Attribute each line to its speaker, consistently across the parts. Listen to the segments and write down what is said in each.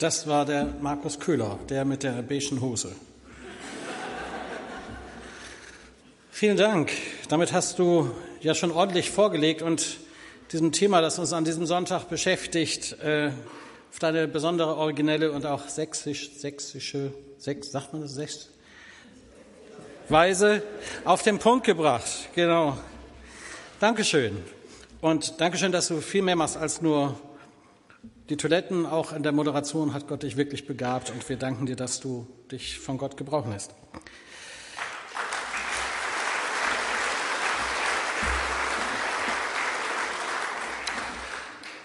Speaker 1: Das war der Markus Köhler, der mit der beigen Hose. Vielen Dank. Damit hast du ja schon ordentlich vorgelegt und diesem Thema, das uns an diesem Sonntag beschäftigt, äh, auf deine besondere, originelle und auch sächsisch, sächsische, sächs, sagt man das, sächs, Weise auf den Punkt gebracht. Genau. Dankeschön. Und Dankeschön, dass du viel mehr machst als nur die Toiletten. Auch in der Moderation hat Gott dich wirklich begabt und wir danken dir, dass du dich von Gott gebrauchen lässt.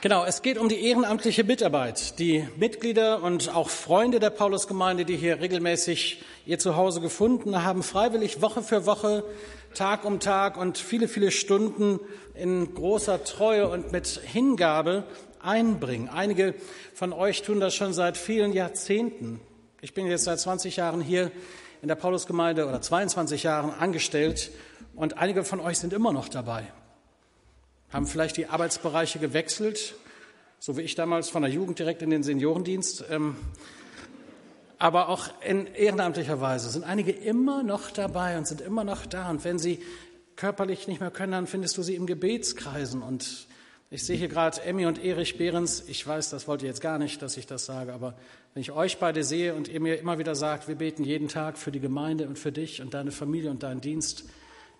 Speaker 1: Genau, es geht um die ehrenamtliche Mitarbeit. Die Mitglieder und auch Freunde der Paulusgemeinde, die hier regelmäßig ihr Zuhause gefunden haben, freiwillig Woche für Woche, Tag um Tag und viele, viele Stunden in großer Treue und mit Hingabe einbringen. Einige von euch tun das schon seit vielen Jahrzehnten. Ich bin jetzt seit 20 Jahren hier in der Paulusgemeinde oder 22 Jahren angestellt und einige von euch sind immer noch dabei haben vielleicht die Arbeitsbereiche gewechselt, so wie ich damals von der Jugend direkt in den Seniorendienst. Ähm, aber auch in ehrenamtlicher Weise sind einige immer noch dabei und sind immer noch da. Und wenn sie körperlich nicht mehr können, dann findest du sie im Gebetskreisen. Und ich sehe hier gerade Emmy und Erich Behrens. Ich weiß, das wollt ihr jetzt gar nicht, dass ich das sage, aber wenn ich euch beide sehe und ihr mir immer wieder sagt, wir beten jeden Tag für die Gemeinde und für dich und deine Familie und deinen Dienst,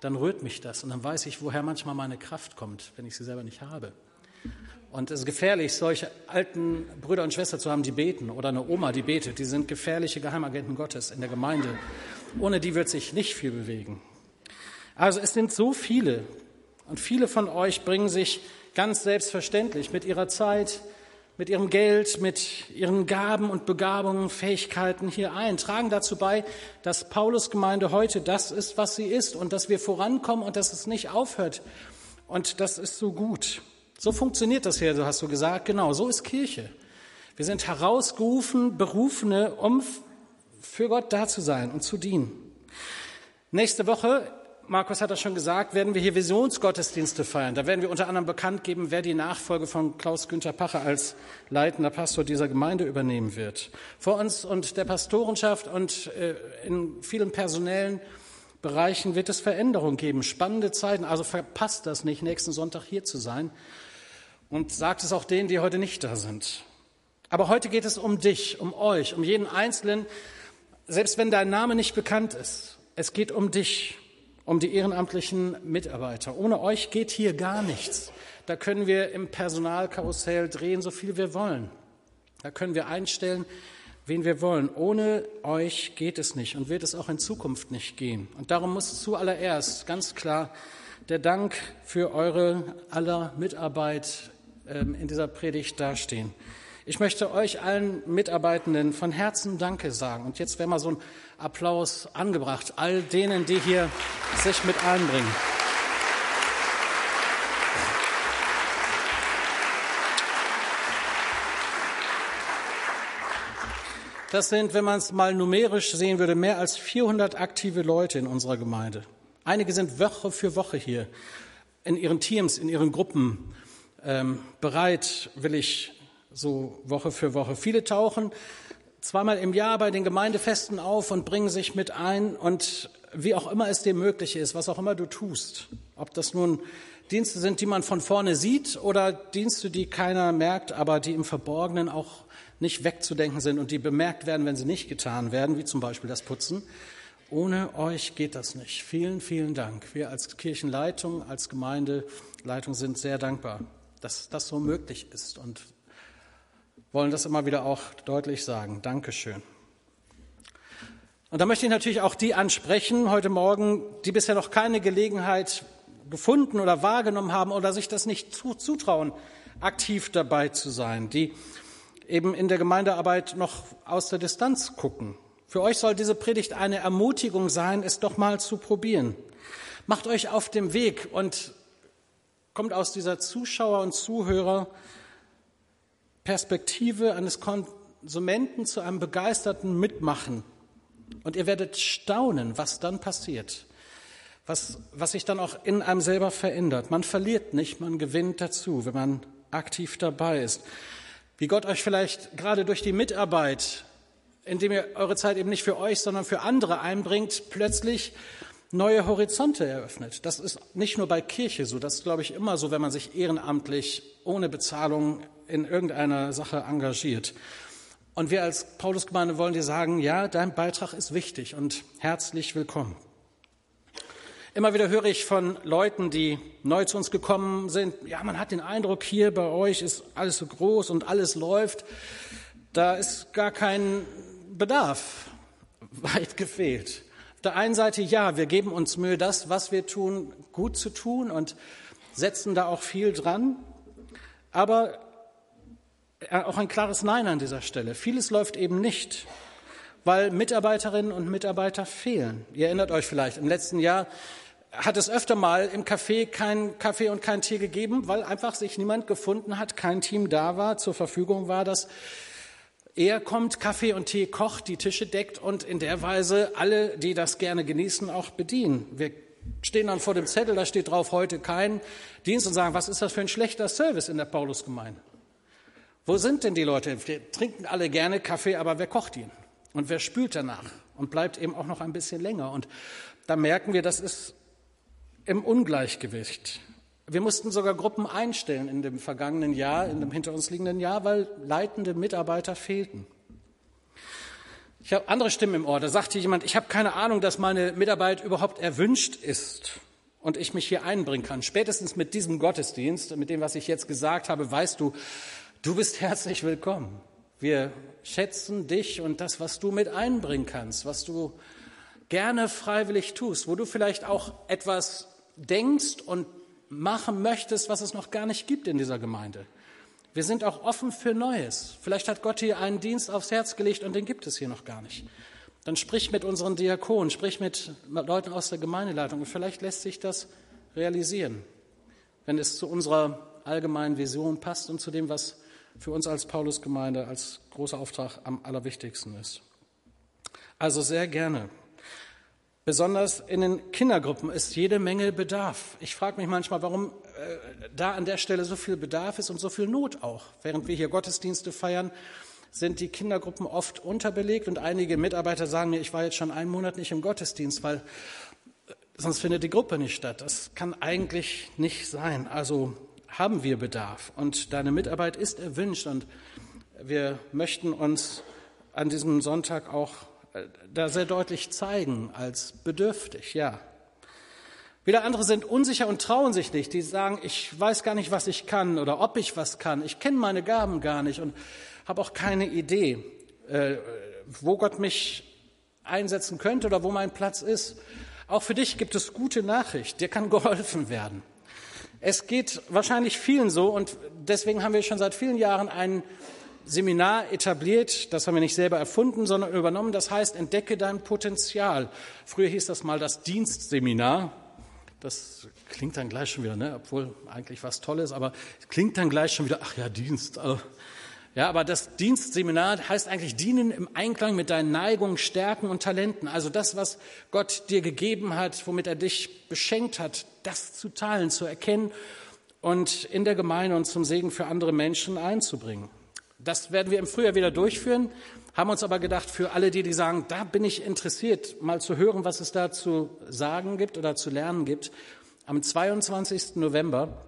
Speaker 1: dann rührt mich das und dann weiß ich, woher manchmal meine Kraft kommt, wenn ich sie selber nicht habe. Und es ist gefährlich, solche alten Brüder und Schwestern zu haben, die beten oder eine Oma, die betet. Die sind gefährliche Geheimagenten Gottes in der Gemeinde. Ohne die wird sich nicht viel bewegen. Also es sind so viele und viele von euch bringen sich ganz selbstverständlich mit ihrer Zeit, mit ihrem Geld, mit ihren Gaben und Begabungen, Fähigkeiten hier ein, tragen dazu bei, dass Paulus Gemeinde heute das ist, was sie ist und dass wir vorankommen und dass es nicht aufhört. Und das ist so gut. So funktioniert das hier, so hast du gesagt. Genau, so ist Kirche. Wir sind herausgerufen, berufene, um für Gott da zu sein und zu dienen. Nächste Woche Markus hat das schon gesagt, werden wir hier Visionsgottesdienste feiern. Da werden wir unter anderem bekannt geben, wer die Nachfolge von Klaus-Günther Pacher als leitender Pastor dieser Gemeinde übernehmen wird. Vor uns und der Pastorenschaft und äh, in vielen personellen Bereichen wird es Veränderungen geben, spannende Zeiten. Also verpasst das nicht, nächsten Sonntag hier zu sein. Und sagt es auch denen, die heute nicht da sind. Aber heute geht es um dich, um euch, um jeden Einzelnen, selbst wenn dein Name nicht bekannt ist. Es geht um dich um die ehrenamtlichen Mitarbeiter. Ohne euch geht hier gar nichts. Da können wir im Personalkarussell drehen, so viel wir wollen. Da können wir einstellen, wen wir wollen. Ohne euch geht es nicht und wird es auch in Zukunft nicht gehen. Und darum muss zuallererst ganz klar der Dank für eure aller Mitarbeit ähm, in dieser Predigt dastehen. Ich möchte euch allen Mitarbeitenden von Herzen Danke sagen. Und jetzt wäre mal so ein Applaus angebracht, all denen, die hier sich mit einbringen. Das sind, wenn man es mal numerisch sehen würde, mehr als 400 aktive Leute in unserer Gemeinde. Einige sind Woche für Woche hier in ihren Teams, in ihren Gruppen ähm, bereit, will ich so Woche für Woche. Viele tauchen zweimal im Jahr bei den Gemeindefesten auf und bringen sich mit ein und wie auch immer es dir möglich ist, was auch immer du tust, ob das nun Dienste sind, die man von vorne sieht oder Dienste, die keiner merkt, aber die im Verborgenen auch nicht wegzudenken sind und die bemerkt werden, wenn sie nicht getan werden, wie zum Beispiel das Putzen. Ohne euch geht das nicht. Vielen, vielen Dank. Wir als Kirchenleitung, als Gemeindeleitung sind sehr dankbar, dass das so möglich ist und wollen das immer wieder auch deutlich sagen. Dankeschön. Und da möchte ich natürlich auch die ansprechen heute Morgen, die bisher noch keine Gelegenheit gefunden oder wahrgenommen haben oder sich das nicht zutrauen, aktiv dabei zu sein, die eben in der Gemeindearbeit noch aus der Distanz gucken. Für euch soll diese Predigt eine Ermutigung sein, es doch mal zu probieren. Macht euch auf dem Weg und kommt aus dieser Zuschauer- und Zuhörer Perspektive eines Konsumenten zu einem begeisterten Mitmachen. Und ihr werdet staunen, was dann passiert, was, was sich dann auch in einem selber verändert. Man verliert nicht, man gewinnt dazu, wenn man aktiv dabei ist. Wie Gott euch vielleicht gerade durch die Mitarbeit, indem ihr eure Zeit eben nicht für euch, sondern für andere einbringt, plötzlich neue Horizonte eröffnet. Das ist nicht nur bei Kirche so, das ist, glaube ich, immer so, wenn man sich ehrenamtlich ohne Bezahlung in irgendeiner Sache engagiert. Und wir als Paulusgemeinde wollen dir sagen, ja, dein Beitrag ist wichtig und herzlich willkommen. Immer wieder höre ich von Leuten, die neu zu uns gekommen sind, ja, man hat den Eindruck, hier bei euch ist alles so groß und alles läuft. Da ist gar kein Bedarf, weit gefehlt der einen Seite, ja, wir geben uns Mühe, das, was wir tun, gut zu tun und setzen da auch viel dran. Aber äh, auch ein klares Nein an dieser Stelle. Vieles läuft eben nicht, weil Mitarbeiterinnen und Mitarbeiter fehlen. Ihr erinnert euch vielleicht, im letzten Jahr hat es öfter mal im Café kein Kaffee und kein Tee gegeben, weil einfach sich niemand gefunden hat, kein Team da war, zur Verfügung war, das er kommt, Kaffee und Tee kocht, die Tische deckt und in der Weise alle, die das gerne genießen, auch bedienen. Wir stehen dann vor dem Zettel, da steht drauf, heute kein Dienst und sagen, was ist das für ein schlechter Service in der Paulusgemeinde? Wo sind denn die Leute? Wir trinken alle gerne Kaffee, aber wer kocht ihn? Und wer spült danach? Und bleibt eben auch noch ein bisschen länger. Und da merken wir, das ist im Ungleichgewicht. Wir mussten sogar Gruppen einstellen in dem vergangenen Jahr, in dem hinter uns liegenden Jahr, weil leitende Mitarbeiter fehlten. Ich habe andere Stimmen im Ohr. Da sagte jemand, ich habe keine Ahnung, dass meine Mitarbeit überhaupt erwünscht ist und ich mich hier einbringen kann. Spätestens mit diesem Gottesdienst, mit dem, was ich jetzt gesagt habe, weißt du, du bist herzlich willkommen. Wir schätzen dich und das, was du mit einbringen kannst, was du gerne freiwillig tust, wo du vielleicht auch etwas denkst und machen möchtest, was es noch gar nicht gibt in dieser Gemeinde. Wir sind auch offen für Neues. Vielleicht hat Gott hier einen Dienst aufs Herz gelegt und den gibt es hier noch gar nicht. Dann sprich mit unseren Diakonen, sprich mit Leuten aus der Gemeindeleitung und vielleicht lässt sich das realisieren, wenn es zu unserer allgemeinen Vision passt und zu dem, was für uns als Paulusgemeinde als großer Auftrag am allerwichtigsten ist. Also sehr gerne. Besonders in den Kindergruppen ist jede Menge Bedarf. Ich frage mich manchmal, warum äh, da an der Stelle so viel Bedarf ist und so viel Not auch. Während wir hier Gottesdienste feiern, sind die Kindergruppen oft unterbelegt und einige Mitarbeiter sagen mir, ich war jetzt schon einen Monat nicht im Gottesdienst, weil äh, sonst findet die Gruppe nicht statt. Das kann eigentlich nicht sein. Also haben wir Bedarf und deine Mitarbeit ist erwünscht und wir möchten uns an diesem Sonntag auch da sehr deutlich zeigen als bedürftig, ja. Wieder andere sind unsicher und trauen sich nicht. Die sagen, ich weiß gar nicht, was ich kann oder ob ich was kann. Ich kenne meine Gaben gar nicht und habe auch keine Idee, äh, wo Gott mich einsetzen könnte oder wo mein Platz ist. Auch für dich gibt es gute Nachricht. Dir kann geholfen werden. Es geht wahrscheinlich vielen so und deswegen haben wir schon seit vielen Jahren einen Seminar etabliert, das haben wir nicht selber erfunden, sondern übernommen. Das heißt, entdecke dein Potenzial. Früher hieß das mal das Dienstseminar. Das klingt dann gleich schon wieder, ne? obwohl eigentlich was Tolles, aber klingt dann gleich schon wieder, ach ja, Dienst. Oh. Ja, aber das Dienstseminar heißt eigentlich dienen im Einklang mit deinen Neigungen, Stärken und Talenten. Also das, was Gott dir gegeben hat, womit er dich beschenkt hat, das zu teilen, zu erkennen und in der Gemeinde und zum Segen für andere Menschen einzubringen. Das werden wir im Frühjahr wieder durchführen, haben uns aber gedacht, für alle die, die sagen, da bin ich interessiert, mal zu hören, was es da zu sagen gibt oder zu lernen gibt, am 22. November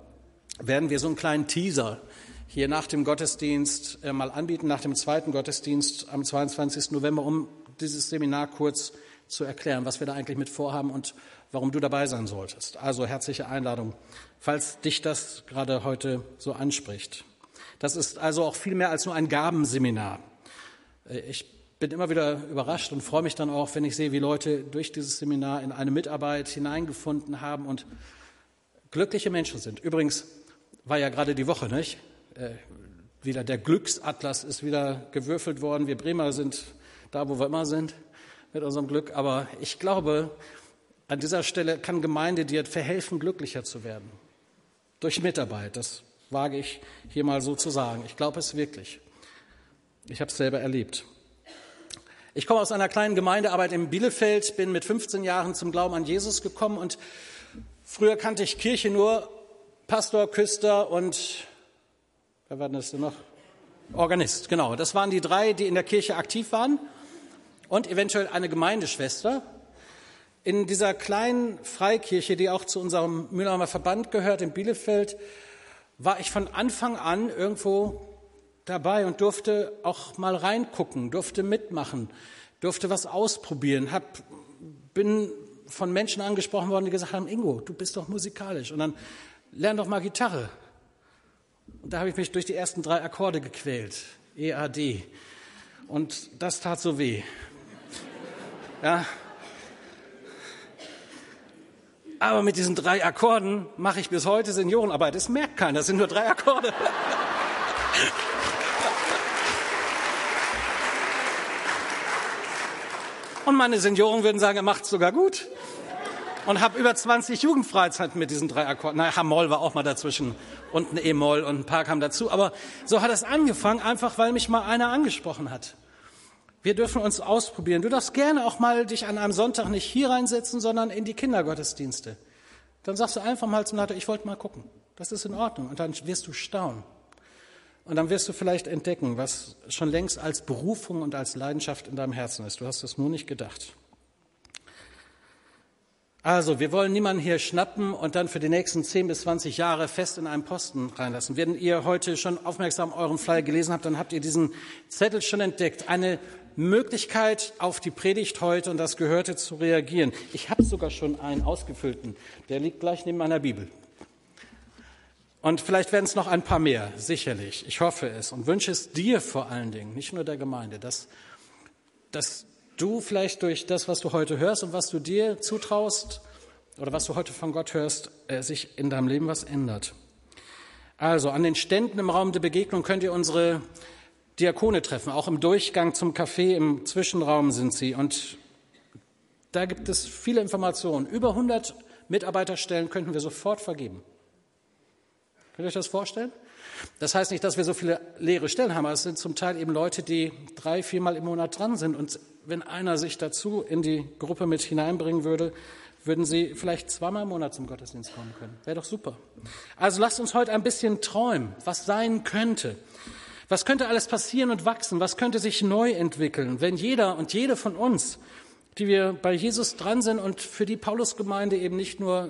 Speaker 1: werden wir so einen kleinen Teaser hier nach dem Gottesdienst äh, mal anbieten, nach dem zweiten Gottesdienst am 22. November, um dieses Seminar kurz zu erklären, was wir da eigentlich mit vorhaben und warum du dabei sein solltest. Also herzliche Einladung, falls dich das gerade heute so anspricht. Das ist also auch viel mehr als nur ein Gabenseminar. Äh, ich bin immer wieder überrascht und freue mich dann auch, wenn ich sehe, wie Leute durch dieses Seminar in eine Mitarbeit hineingefunden haben und glückliche Menschen sind. Übrigens war ja gerade die Woche, nicht? Äh, wieder der Glücksatlas ist wieder gewürfelt worden. Wir Bremer sind da, wo wir immer sind mit unserem Glück. Aber ich glaube, an dieser Stelle kann Gemeinde dir verhelfen, glücklicher zu werden. Durch Mitarbeit. Das wage ich hier mal so zu sagen. Ich glaube es wirklich. Ich habe es selber erlebt. Ich komme aus einer kleinen Gemeindearbeit in Bielefeld, bin mit 15 Jahren zum Glauben an Jesus gekommen und früher kannte ich Kirche nur Pastor, Küster und wer war das denn noch? Organist, genau. Das waren die drei, die in der Kirche aktiv waren und eventuell eine Gemeindeschwester. In dieser kleinen Freikirche, die auch zu unserem Mühlheimer Verband gehört in Bielefeld, war ich von Anfang an irgendwo dabei und durfte auch mal reingucken, durfte mitmachen, durfte was ausprobieren, hab, bin von Menschen angesprochen worden, die gesagt haben, Ingo, du bist doch musikalisch und dann lern doch mal Gitarre. Und da habe ich mich durch die ersten drei Akkorde gequält, E, A, D. Und das tat so weh. Ja. Aber mit diesen drei Akkorden mache ich bis heute Seniorenarbeit. Das merkt keiner, das sind nur drei Akkorde. Und meine Senioren würden sagen, er macht es sogar gut. Und habe über 20 Jugendfreizeiten mit diesen drei Akkorden. Na, H-Moll war auch mal dazwischen und ein E-Moll und ein paar kamen dazu. Aber so hat es angefangen, einfach weil mich mal einer angesprochen hat. Wir dürfen uns ausprobieren. Du darfst gerne auch mal dich an einem Sonntag nicht hier reinsetzen, sondern in die Kindergottesdienste. Dann sagst du einfach mal zum Leiter, ich wollte mal gucken. Das ist in Ordnung. Und dann wirst du staunen. Und dann wirst du vielleicht entdecken, was schon längst als Berufung und als Leidenschaft in deinem Herzen ist. Du hast es nur nicht gedacht. Also, wir wollen niemanden hier schnappen und dann für die nächsten 10 bis 20 Jahre fest in einen Posten reinlassen. Wenn ihr heute schon aufmerksam euren Flyer gelesen habt, dann habt ihr diesen Zettel schon entdeckt. Eine Möglichkeit, auf die Predigt heute und das Gehörte zu reagieren. Ich habe sogar schon einen ausgefüllten. Der liegt gleich neben meiner Bibel. Und vielleicht werden es noch ein paar mehr, sicherlich. Ich hoffe es und wünsche es dir vor allen Dingen, nicht nur der Gemeinde, dass, dass du vielleicht durch das, was du heute hörst und was du dir zutraust oder was du heute von Gott hörst, äh, sich in deinem Leben was ändert. Also an den Ständen im Raum der Begegnung könnt ihr unsere Diakone treffen. Auch im Durchgang zum Café im Zwischenraum sind sie. Und da gibt es viele Informationen. Über 100 Mitarbeiterstellen könnten wir sofort vergeben. Könnt ihr euch das vorstellen? Das heißt nicht, dass wir so viele leere Stellen haben, aber es sind zum Teil eben Leute, die drei, viermal im Monat dran sind. Und wenn einer sich dazu in die Gruppe mit hineinbringen würde, würden sie vielleicht zweimal im Monat zum Gottesdienst kommen können. Wäre doch super. Also lasst uns heute ein bisschen träumen, was sein könnte. Was könnte alles passieren und wachsen? Was könnte sich neu entwickeln, wenn jeder und jede von uns, die wir bei Jesus dran sind und für die Paulusgemeinde eben nicht nur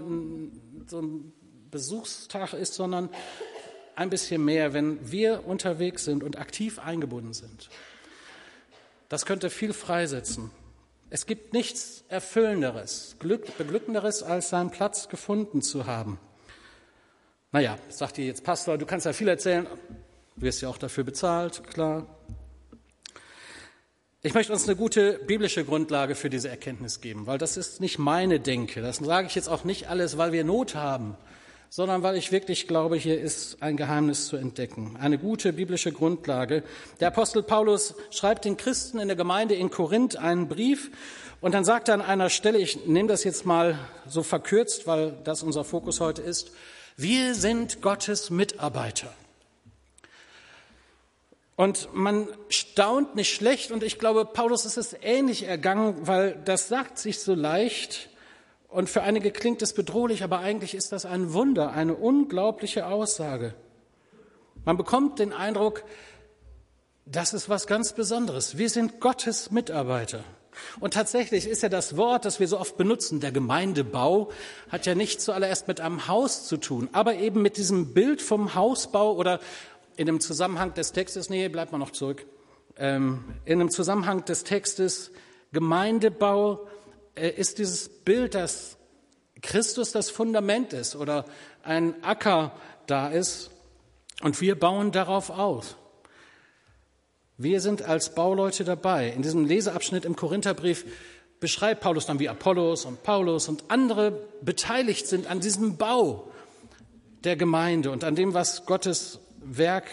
Speaker 1: so ein Besuchstag ist, sondern ein bisschen mehr, wenn wir unterwegs sind und aktiv eingebunden sind. Das könnte viel freisetzen. Es gibt nichts Erfüllenderes, Glück, Beglückenderes, als seinen Platz gefunden zu haben. Naja, sagt ihr jetzt Pastor, du kannst ja viel erzählen, du wirst ja auch dafür bezahlt, klar. Ich möchte uns eine gute biblische Grundlage für diese Erkenntnis geben, weil das ist nicht meine Denke. Das sage ich jetzt auch nicht alles, weil wir Not haben, sondern weil ich wirklich glaube, hier ist ein Geheimnis zu entdecken. Eine gute biblische Grundlage. Der Apostel Paulus schreibt den Christen in der Gemeinde in Korinth einen Brief und dann sagt er an einer Stelle, ich nehme das jetzt mal so verkürzt, weil das unser Fokus heute ist, wir sind Gottes Mitarbeiter. Und man staunt nicht schlecht und ich glaube, Paulus ist es ähnlich ergangen, weil das sagt sich so leicht, und für einige klingt es bedrohlich, aber eigentlich ist das ein Wunder, eine unglaubliche Aussage. Man bekommt den Eindruck, das ist was ganz Besonderes. Wir sind Gottes Mitarbeiter. Und tatsächlich ist ja das Wort, das wir so oft benutzen, der Gemeindebau, hat ja nicht zuallererst mit einem Haus zu tun, aber eben mit diesem Bild vom Hausbau oder in dem Zusammenhang des Textes, nee, bleibt mal noch zurück, ähm, in dem Zusammenhang des Textes Gemeindebau äh, ist dieses Bild, dass Christus das Fundament ist oder ein Acker da ist und wir bauen darauf aus. Wir sind als Bauleute dabei. In diesem Leseabschnitt im Korintherbrief beschreibt Paulus dann, wie Apollos und Paulus und andere beteiligt sind an diesem Bau der Gemeinde und an dem, was Gottes Werk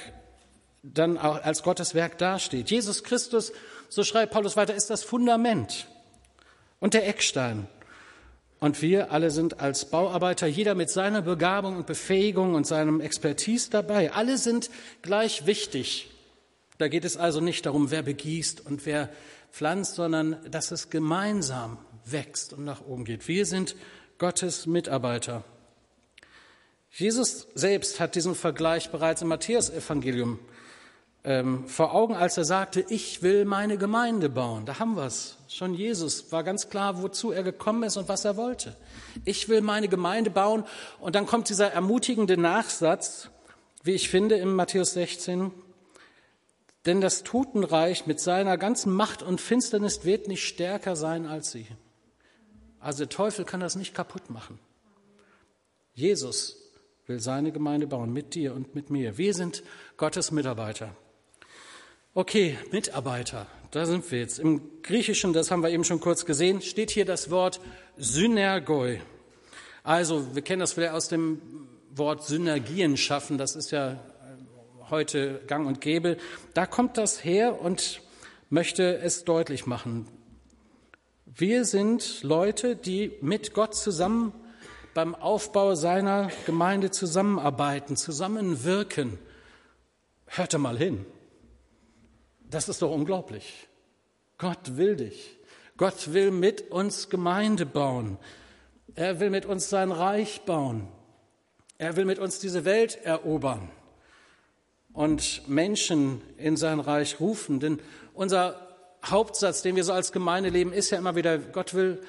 Speaker 1: dann auch als Gottes Werk dasteht. Jesus Christus, so schreibt Paulus weiter, ist das Fundament und der Eckstein. Und wir alle sind als Bauarbeiter, jeder mit seiner Begabung und Befähigung und seinem Expertise dabei. Alle sind gleich wichtig. Da geht es also nicht darum, wer begießt und wer pflanzt, sondern dass es gemeinsam wächst und nach oben geht. Wir sind Gottes Mitarbeiter. Jesus selbst hat diesen Vergleich bereits im Matthäus-Evangelium ähm, vor Augen, als er sagte, ich will meine Gemeinde bauen. Da haben wir es. Schon Jesus war ganz klar, wozu er gekommen ist und was er wollte. Ich will meine Gemeinde bauen. Und dann kommt dieser ermutigende Nachsatz, wie ich finde, im Matthäus 16. Denn das Totenreich mit seiner ganzen Macht und Finsternis wird nicht stärker sein als sie. Also der Teufel kann das nicht kaputt machen. Jesus will seine Gemeinde bauen mit dir und mit mir. Wir sind Gottes Mitarbeiter. Okay, Mitarbeiter, da sind wir jetzt. Im Griechischen, das haben wir eben schon kurz gesehen, steht hier das Wort Synergoi. Also, wir kennen das vielleicht aus dem Wort Synergien schaffen, das ist ja äh, heute gang und gäbe. Da kommt das her und möchte es deutlich machen. Wir sind Leute, die mit Gott zusammen beim Aufbau seiner Gemeinde zusammenarbeiten, zusammenwirken. Hörte mal hin. Das ist doch unglaublich. Gott will dich. Gott will mit uns Gemeinde bauen. Er will mit uns sein Reich bauen. Er will mit uns diese Welt erobern und Menschen in sein Reich rufen. Denn unser Hauptsatz, den wir so als Gemeinde leben, ist ja immer wieder, Gott will,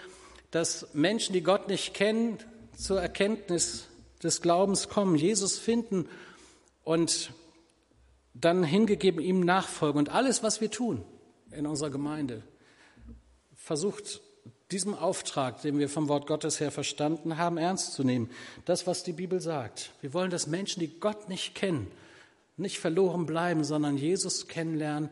Speaker 1: dass Menschen, die Gott nicht kennen, zur Erkenntnis des Glaubens kommen, Jesus finden und dann hingegeben ihm nachfolgen. Und alles, was wir tun in unserer Gemeinde, versucht diesem Auftrag, den wir vom Wort Gottes her verstanden haben, ernst zu nehmen. Das, was die Bibel sagt. Wir wollen, dass Menschen, die Gott nicht kennen, nicht verloren bleiben, sondern Jesus kennenlernen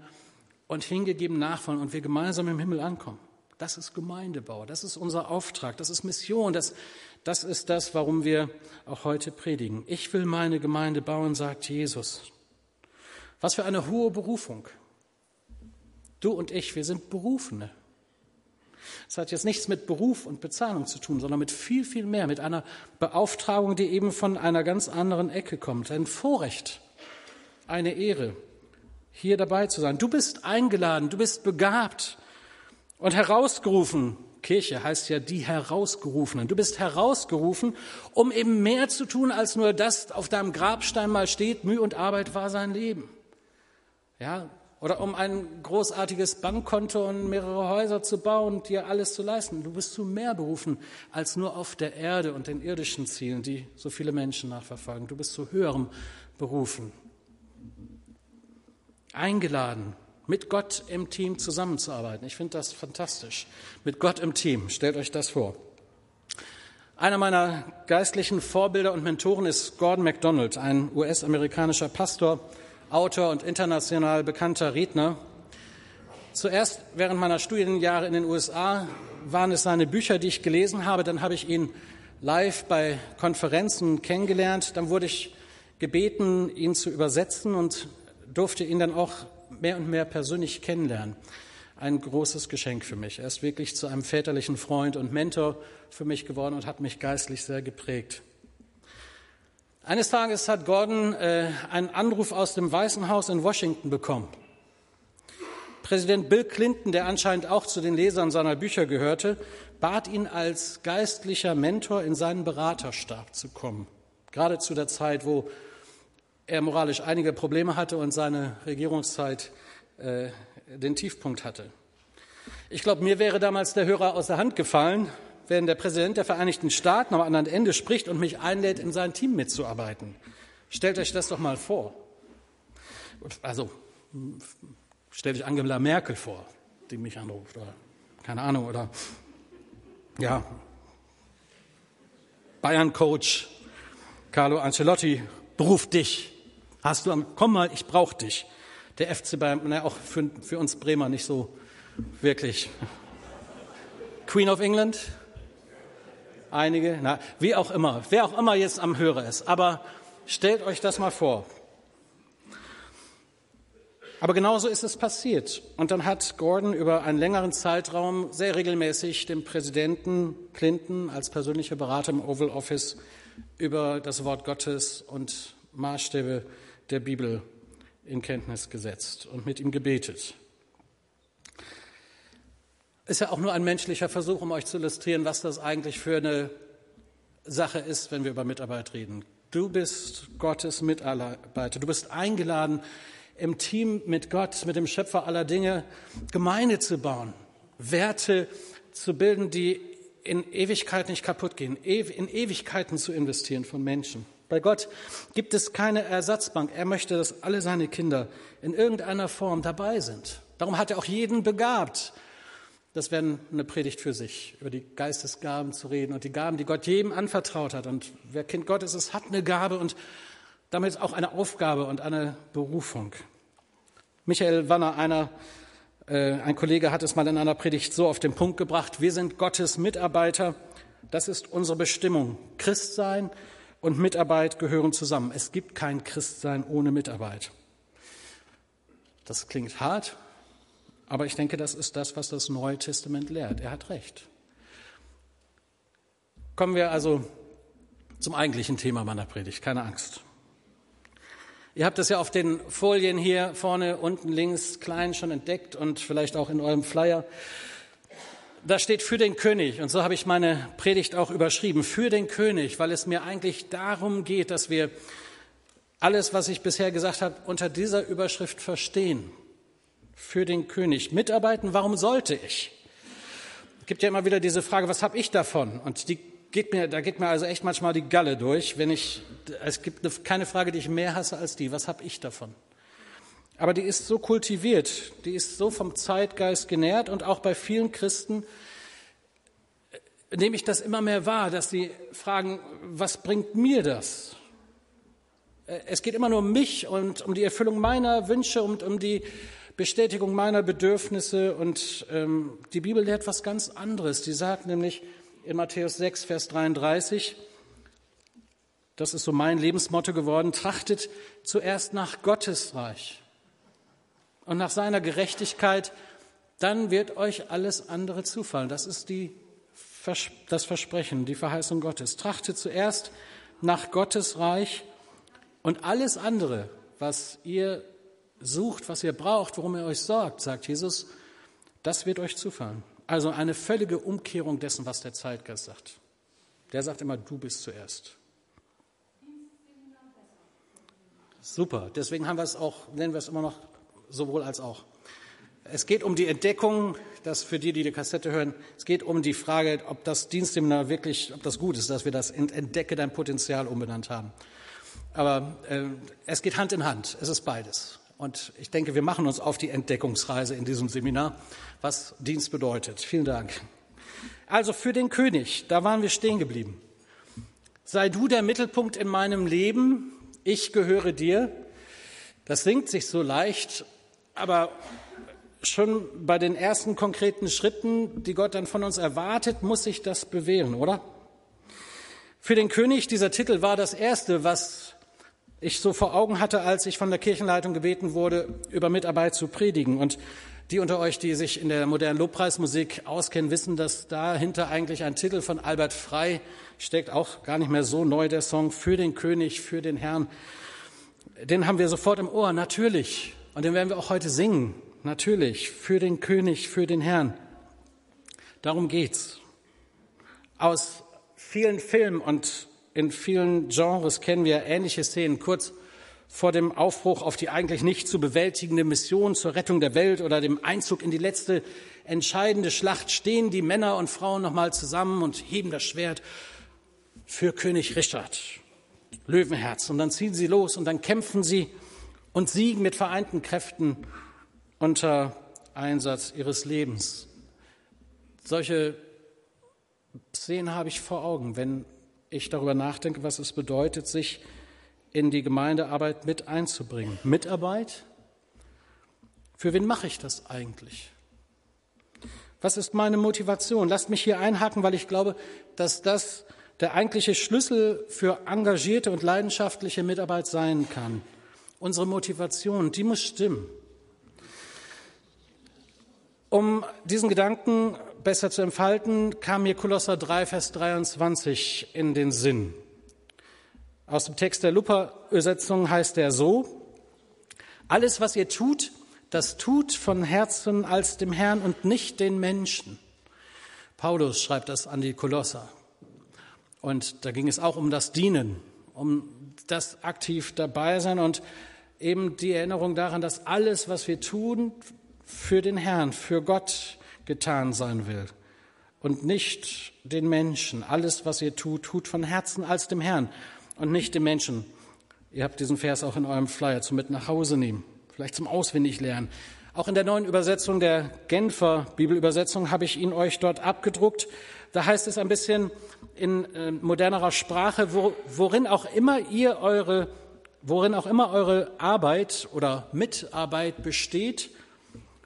Speaker 1: und hingegeben nachfolgen und wir gemeinsam im Himmel ankommen. Das ist Gemeindebau, das ist unser Auftrag, das ist Mission, das, das ist das, warum wir auch heute predigen. Ich will meine Gemeinde bauen, sagt Jesus. Was für eine hohe Berufung. Du und ich, wir sind Berufene. Es hat jetzt nichts mit Beruf und Bezahlung zu tun, sondern mit viel, viel mehr, mit einer Beauftragung, die eben von einer ganz anderen Ecke kommt. Ein Vorrecht, eine Ehre, hier dabei zu sein. Du bist eingeladen, du bist begabt und herausgerufen. Kirche heißt ja die Herausgerufenen. Du bist herausgerufen, um eben mehr zu tun, als nur das auf deinem Grabstein mal steht, Mühe und Arbeit war sein Leben. Ja, oder um ein großartiges Bankkonto und mehrere Häuser zu bauen und dir alles zu leisten. Du bist zu mehr berufen als nur auf der Erde und den irdischen Zielen, die so viele Menschen nachverfolgen. Du bist zu höherem berufen. Eingeladen, mit Gott im Team zusammenzuarbeiten. Ich finde das fantastisch. Mit Gott im Team. Stellt euch das vor. Einer meiner geistlichen Vorbilder und Mentoren ist Gordon MacDonald, ein US-amerikanischer Pastor, Autor und international bekannter Redner. Zuerst während meiner Studienjahre in den USA waren es seine Bücher, die ich gelesen habe. Dann habe ich ihn live bei Konferenzen kennengelernt. Dann wurde ich gebeten, ihn zu übersetzen und durfte ihn dann auch mehr und mehr persönlich kennenlernen. Ein großes Geschenk für mich. Er ist wirklich zu einem väterlichen Freund und Mentor für mich geworden und hat mich geistlich sehr geprägt. Eines Tages hat Gordon äh, einen Anruf aus dem Weißen Haus in Washington bekommen. Präsident Bill Clinton, der anscheinend auch zu den Lesern seiner Bücher gehörte, bat ihn als geistlicher Mentor in seinen Beraterstab zu kommen. Gerade zu der Zeit, wo er moralisch einige Probleme hatte und seine Regierungszeit äh, den Tiefpunkt hatte. Ich glaube, mir wäre damals der Hörer aus der Hand gefallen, wenn der Präsident der Vereinigten Staaten am anderen Ende spricht und mich einlädt, in sein Team mitzuarbeiten. Stellt euch das doch mal vor. Also, stellt euch Angela Merkel vor, die mich anruft, oder keine Ahnung, oder ja, Bayern-Coach Carlo Ancelotti beruft dich. Hast du am, komm mal, ich brauche dich. Der FC Bayern, na, auch für, für uns Bremer nicht so wirklich. Queen of England, einige, na, wie auch immer, wer auch immer jetzt am Hörer ist. Aber stellt euch das mal vor. Aber genauso ist es passiert. Und dann hat Gordon über einen längeren Zeitraum sehr regelmäßig dem Präsidenten Clinton als persönlicher Berater im Oval Office über das Wort Gottes und Maßstäbe der Bibel in Kenntnis gesetzt und mit ihm gebetet. Ist ja auch nur ein menschlicher Versuch, um euch zu illustrieren, was das eigentlich für eine Sache ist, wenn wir über Mitarbeit reden. Du bist Gottes Mitarbeiter. Du bist eingeladen, im Team mit Gott, mit dem Schöpfer aller Dinge, Gemeinde zu bauen, Werte zu bilden, die in Ewigkeit nicht kaputt gehen, in Ewigkeiten zu investieren von Menschen. Bei Gott gibt es keine Ersatzbank. Er möchte, dass alle seine Kinder in irgendeiner Form dabei sind. Darum hat er auch jeden begabt. Das wäre eine Predigt für sich, über die Geistesgaben zu reden und die Gaben, die Gott jedem anvertraut hat. Und wer Kind Gottes ist, hat eine Gabe und damit auch eine Aufgabe und eine Berufung. Michael Wanner, einer, äh, ein Kollege, hat es mal in einer Predigt so auf den Punkt gebracht, wir sind Gottes Mitarbeiter, das ist unsere Bestimmung. Christsein und Mitarbeit gehören zusammen. Es gibt kein Christsein ohne Mitarbeit. Das klingt hart, aber ich denke, das ist das, was das Neue Testament lehrt. Er hat recht. Kommen wir also zum eigentlichen Thema meiner Predigt. Keine Angst. Ihr habt es ja auf den Folien hier vorne, unten links, klein schon entdeckt und vielleicht auch in eurem Flyer. Da steht für den König. Und so habe ich meine Predigt auch überschrieben. Für den König, weil es mir eigentlich darum geht, dass wir alles, was ich bisher gesagt habe, unter dieser Überschrift verstehen. Für den König. Mitarbeiten, warum sollte ich? Es gibt ja immer wieder diese Frage, was habe ich davon? Und die geht mir, da geht mir also echt manchmal die Galle durch, wenn ich, es gibt keine Frage, die ich mehr hasse als die, was habe ich davon? Aber die ist so kultiviert, die ist so vom Zeitgeist genährt und auch bei vielen Christen äh, nehme ich das immer mehr wahr, dass sie fragen, was bringt mir das? Äh, es geht immer nur um mich und um die Erfüllung meiner Wünsche und um die Bestätigung meiner Bedürfnisse. Und ähm, die Bibel lehrt was ganz anderes. Die sagt nämlich, in Matthäus 6, Vers 33. Das ist so mein Lebensmotto geworden. Trachtet zuerst nach Gottes Reich und nach seiner Gerechtigkeit, dann wird euch alles andere zufallen. Das ist die, das Versprechen, die Verheißung Gottes. Trachtet zuerst nach Gottes Reich und alles andere, was ihr sucht, was ihr braucht, worum ihr euch sorgt, sagt Jesus, das wird euch zufallen. Also eine völlige Umkehrung dessen, was der Zeitgeist sagt. Der sagt immer, du bist zuerst. Super, deswegen haben wir es auch, nennen wir es immer noch sowohl als auch. Es geht um die Entdeckung, das für die, die die Kassette hören, es geht um die Frage, ob das Dienstseminar wirklich, ob das gut ist, dass wir das Entdecke dein Potenzial umbenannt haben. Aber äh, es geht Hand in Hand, es ist beides. Und ich denke, wir machen uns auf die Entdeckungsreise in diesem Seminar, was Dienst bedeutet. Vielen Dank. Also für den König, da waren wir stehen geblieben. Sei du der Mittelpunkt in meinem Leben, ich gehöre dir. Das singt sich so leicht, aber schon bei den ersten konkreten Schritten, die Gott dann von uns erwartet, muss sich das bewähren, oder? Für den König, dieser Titel war das erste, was ich so vor Augen hatte, als ich von der Kirchenleitung gebeten wurde, über Mitarbeit zu predigen. Und die unter euch, die sich in der modernen Lobpreismusik auskennen, wissen, dass dahinter eigentlich ein Titel von Albert Frei steckt, auch gar nicht mehr so neu, der Song Für den König, für den Herrn. Den haben wir sofort im Ohr, natürlich. Und den werden wir auch heute singen, natürlich. Für den König, für den Herrn. Darum geht's. Aus vielen Filmen und in vielen Genres kennen wir ähnliche Szenen. Kurz vor dem Aufbruch auf die eigentlich nicht zu bewältigende Mission zur Rettung der Welt oder dem Einzug in die letzte entscheidende Schlacht stehen die Männer und Frauen nochmal zusammen und heben das Schwert für König Richard, Löwenherz. Und dann ziehen sie los und dann kämpfen sie und siegen mit vereinten Kräften unter Einsatz ihres Lebens. Solche Szenen habe ich vor Augen, wenn ich darüber nachdenke, was es bedeutet, sich in die Gemeindearbeit mit einzubringen. Mitarbeit? Für wen mache ich das eigentlich? Was ist meine Motivation? Lasst mich hier einhaken, weil ich glaube, dass das der eigentliche Schlüssel für engagierte und leidenschaftliche Mitarbeit sein kann. Unsere Motivation, die muss stimmen. Um diesen Gedanken besser zu entfalten, kam mir Kolosser 3, Vers 23 in den Sinn. Aus dem Text der Luther-Übersetzung heißt er so, alles, was ihr tut, das tut von Herzen als dem Herrn und nicht den Menschen. Paulus schreibt das an die Kolosser. Und da ging es auch um das Dienen, um das aktiv dabei sein. Und eben die Erinnerung daran, dass alles, was wir tun, für den Herrn, für Gott getan sein will und nicht den Menschen. Alles, was ihr tut, tut von Herzen als dem Herrn und nicht dem Menschen. Ihr habt diesen Vers auch in eurem Flyer zum mit nach Hause nehmen, vielleicht zum Auswendiglernen. Auch in der neuen Übersetzung der Genfer Bibelübersetzung habe ich ihn euch dort abgedruckt. Da heißt es ein bisschen in äh, modernerer Sprache, wo, worin auch immer ihr eure, worin auch immer eure Arbeit oder Mitarbeit besteht,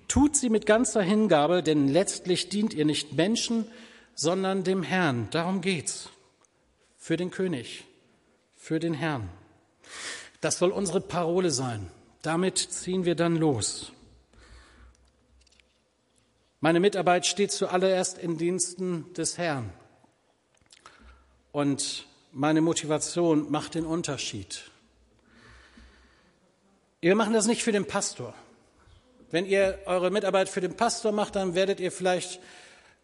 Speaker 1: tut sie mit ganzer Hingabe, denn letztlich dient ihr nicht Menschen, sondern dem Herrn. Darum geht's. Für den König, für den Herrn. Das soll unsere Parole sein. Damit ziehen wir dann los. Meine Mitarbeit steht zuallererst in Diensten des Herrn. Und meine Motivation macht den Unterschied. Wir machen das nicht für den Pastor. Wenn ihr eure Mitarbeit für den Pastor macht, dann werdet ihr vielleicht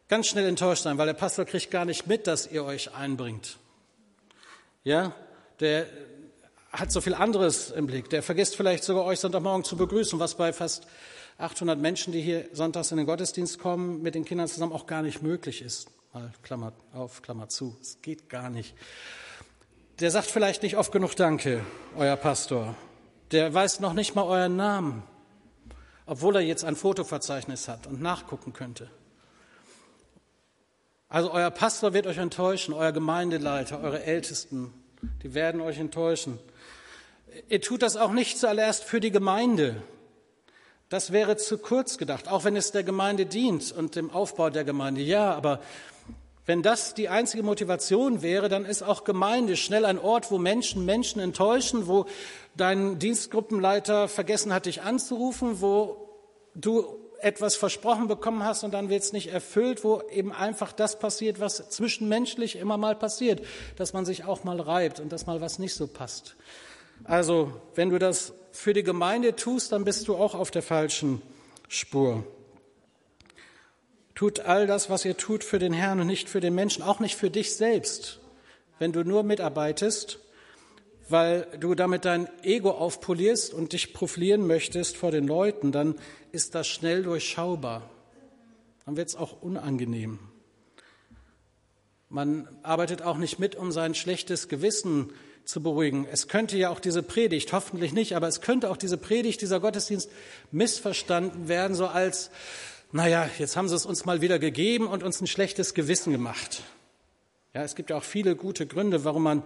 Speaker 1: ganz schnell enttäuscht sein, weil der Pastor kriegt gar nicht mit, dass ihr euch einbringt. Ja, der hat so viel anderes im Blick. Der vergisst vielleicht sogar euch Sonntagmorgen zu begrüßen, was bei fast 800 Menschen, die hier sonntags in den Gottesdienst kommen, mit den Kindern zusammen auch gar nicht möglich ist. Mal Klammer auf, Klammer zu. Es geht gar nicht. Der sagt vielleicht nicht oft genug Danke, euer Pastor. Der weiß noch nicht mal euren Namen, obwohl er jetzt ein Fotoverzeichnis hat und nachgucken könnte. Also euer Pastor wird euch enttäuschen, euer Gemeindeleiter, eure Ältesten, die werden euch enttäuschen. Ihr tut das auch nicht zuallererst für die Gemeinde, das wäre zu kurz gedacht, auch wenn es der Gemeinde dient und dem Aufbau der Gemeinde. Ja, aber wenn das die einzige Motivation wäre, dann ist auch Gemeinde schnell ein Ort, wo Menschen Menschen enttäuschen, wo dein Dienstgruppenleiter vergessen hat, dich anzurufen, wo du etwas versprochen bekommen hast und dann wird es nicht erfüllt, wo eben einfach das passiert, was zwischenmenschlich immer mal passiert, dass man sich auch mal reibt und dass mal was nicht so passt. Also, wenn du das für die Gemeinde tust, dann bist du auch auf der falschen Spur. Tut all das, was ihr tut, für den Herrn und nicht für den Menschen, auch nicht für dich selbst. Wenn du nur mitarbeitest, weil du damit dein Ego aufpolierst und dich profilieren möchtest vor den Leuten, dann ist das schnell durchschaubar. Dann wird es auch unangenehm. Man arbeitet auch nicht mit, um sein schlechtes Gewissen zu beruhigen. Es könnte ja auch diese Predigt, hoffentlich nicht, aber es könnte auch diese Predigt, dieser Gottesdienst missverstanden werden, so als, naja, jetzt haben sie es uns mal wieder gegeben und uns ein schlechtes Gewissen gemacht. Ja, es gibt ja auch viele gute Gründe, warum man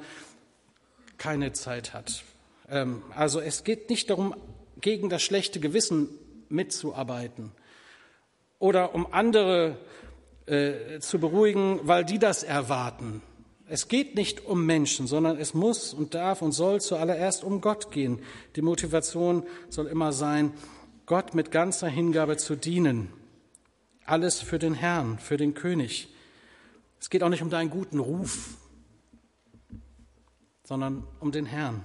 Speaker 1: keine Zeit hat. Ähm, also es geht nicht darum, gegen das schlechte Gewissen mitzuarbeiten oder um andere äh, zu beruhigen, weil die das erwarten. Es geht nicht um Menschen, sondern es muss und darf und soll zuallererst um Gott gehen. Die Motivation soll immer sein, Gott mit ganzer Hingabe zu dienen. Alles für den Herrn, für den König. Es geht auch nicht um deinen guten Ruf, sondern um den Herrn.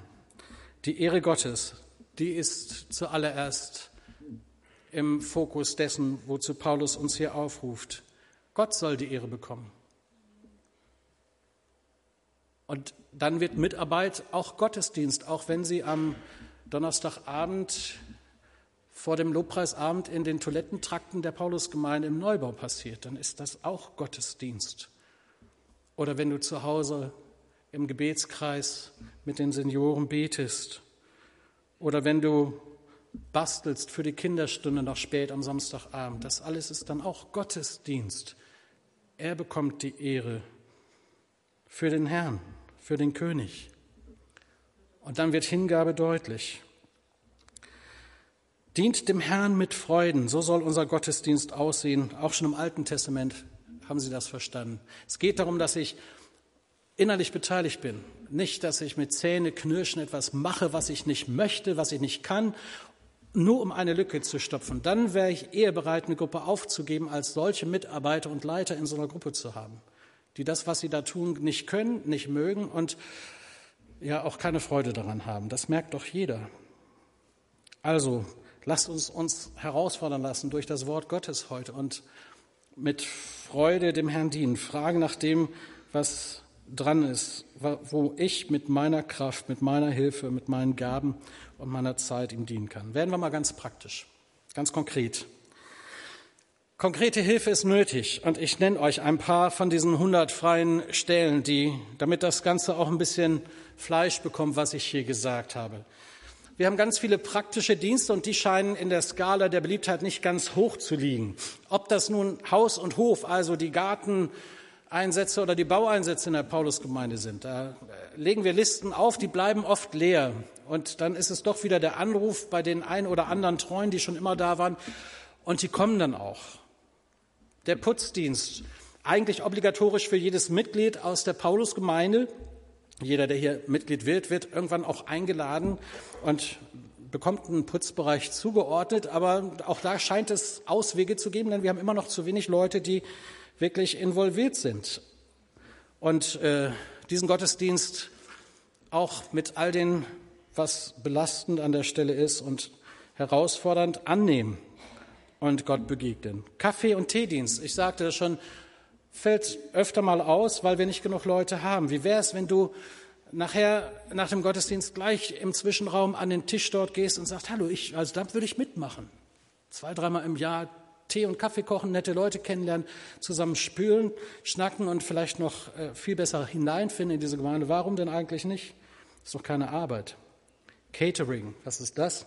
Speaker 1: Die Ehre Gottes, die ist zuallererst im Fokus dessen, wozu Paulus uns hier aufruft. Gott soll die Ehre bekommen. Und dann wird Mitarbeit auch Gottesdienst, auch wenn sie am Donnerstagabend vor dem Lobpreisabend in den Toilettentrakten der Paulusgemeinde im Neubau passiert, dann ist das auch Gottesdienst. Oder wenn du zu Hause im Gebetskreis mit den Senioren betest. Oder wenn du bastelst für die Kinderstunde noch spät am Samstagabend. Das alles ist dann auch Gottesdienst. Er bekommt die Ehre für den Herrn für den König. Und dann wird Hingabe deutlich. Dient dem Herrn mit Freuden, so soll unser Gottesdienst aussehen. Auch schon im Alten Testament haben Sie das verstanden. Es geht darum, dass ich innerlich beteiligt bin. Nicht, dass ich mit Zähne knirschen etwas mache, was ich nicht möchte, was ich nicht kann, nur um eine Lücke zu stopfen. Dann wäre ich eher bereit, eine Gruppe aufzugeben, als solche Mitarbeiter und Leiter in so einer Gruppe zu haben die das, was sie da tun, nicht können, nicht mögen und ja auch keine Freude daran haben. Das merkt doch jeder. Also, lasst uns uns herausfordern lassen durch das Wort Gottes heute und mit Freude dem Herrn dienen. Fragen nach dem, was dran ist, wo ich mit meiner Kraft, mit meiner Hilfe, mit meinen Gaben und meiner Zeit ihm dienen kann. Werden wir mal ganz praktisch, ganz konkret. Konkrete Hilfe ist nötig und ich nenne euch ein paar von diesen 100 freien Stellen, die, damit das Ganze auch ein bisschen Fleisch bekommt, was ich hier gesagt habe. Wir haben ganz viele praktische Dienste und die scheinen in der Skala der Beliebtheit nicht ganz hoch zu liegen. Ob das nun Haus und Hof, also die Garteneinsätze oder die Baueinsätze in der Paulusgemeinde sind, da legen wir Listen auf, die bleiben oft leer. Und dann ist es doch wieder der Anruf bei den ein oder anderen Treuen, die schon immer da waren. Und die kommen dann auch. Der Putzdienst, eigentlich obligatorisch für jedes Mitglied aus der Paulusgemeinde. Jeder, der hier Mitglied wird, wird irgendwann auch eingeladen und bekommt einen Putzbereich zugeordnet. Aber auch da scheint es Auswege zu geben, denn wir haben immer noch zu wenig Leute, die wirklich involviert sind. Und äh, diesen Gottesdienst auch mit all den, was belastend an der Stelle ist und herausfordernd annehmen und Gott begegnen. Kaffee- und Teedienst, ich sagte das schon, fällt öfter mal aus, weil wir nicht genug Leute haben. Wie wäre es, wenn du nachher nach dem Gottesdienst gleich im Zwischenraum an den Tisch dort gehst und sagst, hallo, ich, also da würde ich mitmachen. Zwei, dreimal im Jahr Tee und Kaffee kochen, nette Leute kennenlernen, zusammen spülen, schnacken und vielleicht noch äh, viel besser hineinfinden in diese Gemeinde. Warum denn eigentlich nicht? Ist doch keine Arbeit. Catering, was ist das?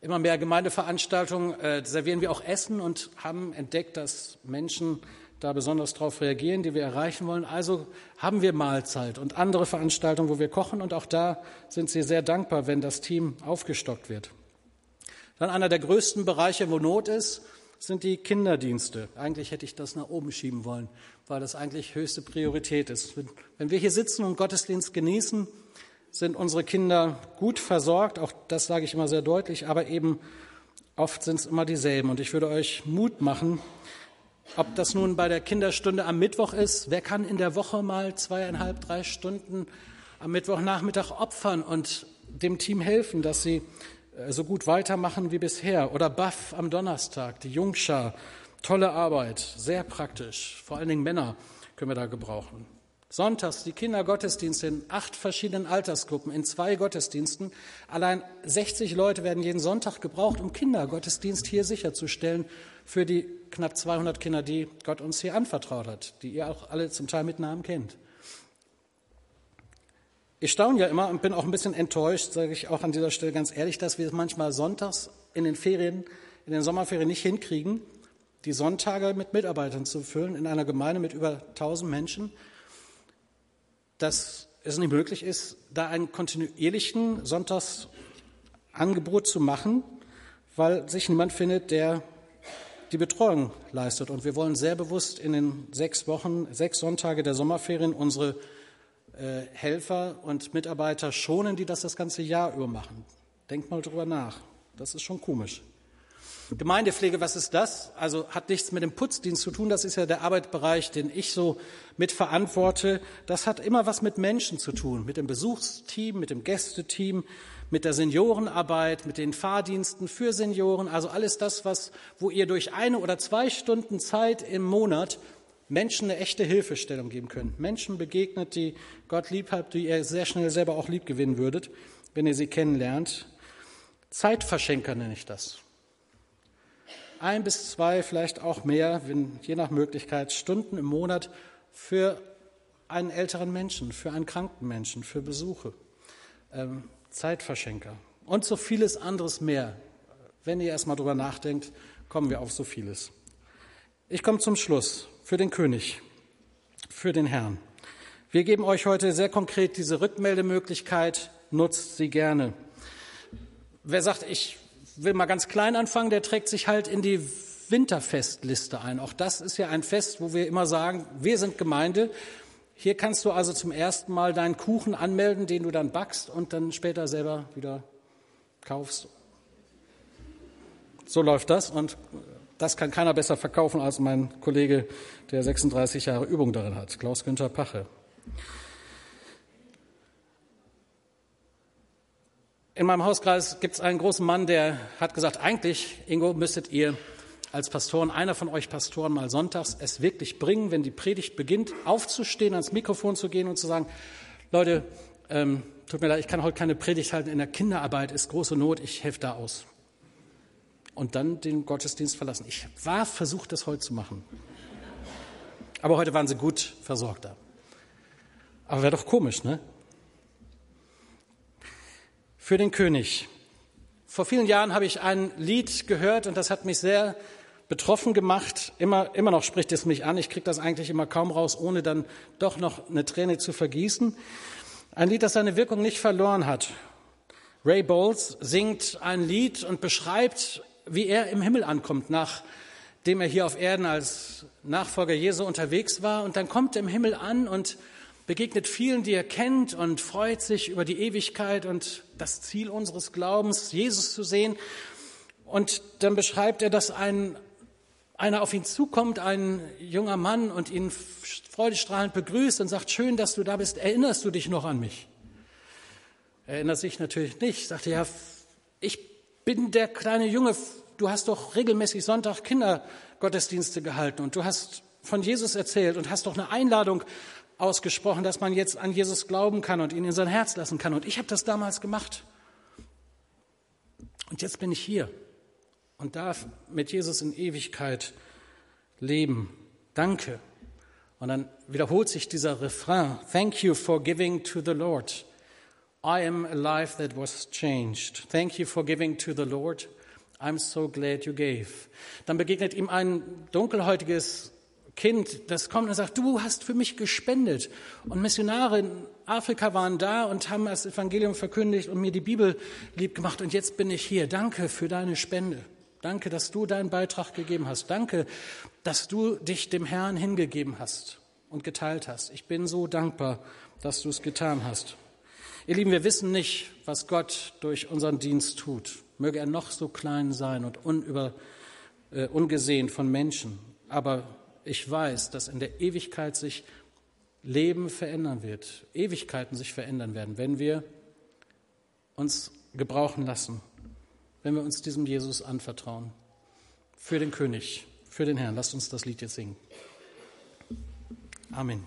Speaker 1: immer mehr Gemeindeveranstaltungen äh, servieren wir auch Essen und haben entdeckt, dass Menschen da besonders darauf reagieren, die wir erreichen wollen. Also haben wir Mahlzeit und andere Veranstaltungen, wo wir kochen und auch da sind sie sehr dankbar, wenn das Team aufgestockt wird. Dann einer der größten Bereiche, wo Not ist, sind die Kinderdienste. Eigentlich hätte ich das nach oben schieben wollen, weil das eigentlich höchste Priorität ist. Wenn wir hier sitzen und Gottesdienst genießen, sind unsere Kinder gut versorgt, auch das sage ich immer sehr deutlich, aber eben oft sind es immer dieselben. Und ich würde euch Mut machen, ob das nun bei der Kinderstunde am Mittwoch ist, wer kann in der Woche mal zweieinhalb, drei Stunden am Mittwochnachmittag opfern und dem Team helfen, dass sie äh, so gut weitermachen wie bisher. Oder Buff am Donnerstag, die Jungschar, tolle Arbeit, sehr praktisch, vor allen Dingen Männer können wir da gebrauchen. Sonntags die Kindergottesdienste in acht verschiedenen Altersgruppen, in zwei Gottesdiensten. Allein 60 Leute werden jeden Sonntag gebraucht, um Kindergottesdienst hier sicherzustellen für die knapp 200 Kinder, die Gott uns hier anvertraut hat, die ihr auch alle zum Teil mit Namen kennt. Ich staune ja immer und bin auch ein bisschen enttäuscht, sage ich auch an dieser Stelle ganz ehrlich, dass wir es manchmal sonntags in den Ferien, in den Sommerferien nicht hinkriegen, die Sonntage mit Mitarbeitern zu füllen in einer Gemeinde mit über 1000 Menschen dass es nicht möglich ist, da einen kontinuierlichen Sonntagsangebot zu machen, weil sich niemand findet, der die Betreuung leistet. Und wir wollen sehr bewusst in den sechs Wochen, sechs Sonntage der Sommerferien unsere äh, Helfer und Mitarbeiter schonen, die das das ganze Jahr über machen. Denkt mal drüber nach. Das ist schon komisch. Gemeindepflege, was ist das? Also hat nichts mit dem Putzdienst zu tun. Das ist ja der Arbeitsbereich, den ich so mitverantworte. Das hat immer was mit Menschen zu tun, mit dem Besuchsteam, mit dem Gästeteam, mit der Seniorenarbeit, mit den Fahrdiensten für Senioren. Also alles das, was, wo ihr durch eine oder zwei Stunden Zeit im Monat Menschen eine echte Hilfestellung geben könnt. Menschen begegnet, die Gott lieb habt, die ihr sehr schnell selber auch lieb gewinnen würdet, wenn ihr sie kennenlernt. Zeitverschenker nenne ich das ein bis zwei, vielleicht auch mehr, wenn, je nach Möglichkeit, Stunden im Monat für einen älteren Menschen, für einen kranken Menschen, für Besuche, ähm, Zeitverschenker und so vieles anderes mehr. Wenn ihr erstmal drüber nachdenkt, kommen wir auf so vieles. Ich komme zum Schluss für den König, für den Herrn. Wir geben euch heute sehr konkret diese Rückmeldemöglichkeit, nutzt sie gerne. Wer sagt, ich will mal ganz klein anfangen, der trägt sich halt in die Winterfestliste ein. Auch das ist ja ein Fest, wo wir immer sagen, wir sind Gemeinde. Hier kannst du also zum ersten Mal deinen Kuchen anmelden, den du dann backst und dann später selber wieder kaufst. So läuft das und das kann keiner besser verkaufen als mein Kollege, der 36 Jahre Übung darin hat, Klaus-Günther Pache. In meinem Hauskreis gibt es einen großen Mann, der hat gesagt, eigentlich, Ingo, müsstet ihr als Pastoren, einer von euch Pastoren mal sonntags es wirklich bringen, wenn die Predigt beginnt, aufzustehen, ans Mikrofon zu gehen und zu sagen, Leute, ähm, tut mir leid, ich kann heute keine Predigt halten, in der Kinderarbeit ist große Not, ich helfe da aus. Und dann den Gottesdienst verlassen. Ich war versucht, das heute zu machen. Aber heute waren sie gut versorgt da. Aber wäre doch komisch, ne? Für den König. Vor vielen Jahren habe ich ein Lied gehört und das hat mich sehr betroffen gemacht. Immer, immer noch spricht es mich an. Ich kriege das eigentlich immer kaum raus, ohne dann doch noch eine Träne zu vergießen. Ein Lied, das seine Wirkung nicht verloren hat. Ray Bowles singt ein Lied und beschreibt, wie er im Himmel ankommt, nachdem er hier auf Erden als Nachfolger Jesu unterwegs war. Und dann kommt er im Himmel an und begegnet vielen, die er kennt und freut sich über die Ewigkeit und das Ziel unseres Glaubens, Jesus zu sehen. Und dann beschreibt er, dass ein, einer auf ihn zukommt, ein junger Mann und ihn freudestrahlend begrüßt und sagt, schön, dass du da bist, erinnerst du dich noch an mich? Er erinnert sich natürlich nicht, sagte, ja, ich bin der kleine Junge, du hast doch regelmäßig Sonntag Kindergottesdienste gehalten und du hast von Jesus erzählt und hast doch eine Einladung ausgesprochen, dass man jetzt an Jesus glauben kann und ihn in sein Herz lassen kann. Und ich habe das damals gemacht. Und jetzt bin ich hier und darf mit Jesus in Ewigkeit leben. Danke. Und dann wiederholt sich dieser Refrain. Thank you for giving to the Lord. I am a life that was changed. Thank you for giving to the Lord. I'm so glad you gave. Dann begegnet ihm ein dunkelhäutiges Kind, das kommt und sagt, du hast für mich gespendet. Und Missionare in Afrika waren da und haben das Evangelium verkündigt und mir die Bibel lieb gemacht. Und jetzt bin ich hier. Danke für deine Spende. Danke, dass du deinen Beitrag gegeben hast. Danke, dass du dich dem Herrn hingegeben hast und geteilt hast. Ich bin so dankbar, dass du es getan hast. Ihr Lieben, wir wissen nicht, was Gott durch unseren Dienst tut. Möge er noch so klein sein und unüber, äh, ungesehen von Menschen. Aber ich weiß, dass in der Ewigkeit sich Leben verändern wird, Ewigkeiten sich verändern werden, wenn wir uns gebrauchen lassen, wenn wir uns diesem Jesus anvertrauen. Für den König, für den Herrn. Lasst uns das Lied jetzt singen. Amen.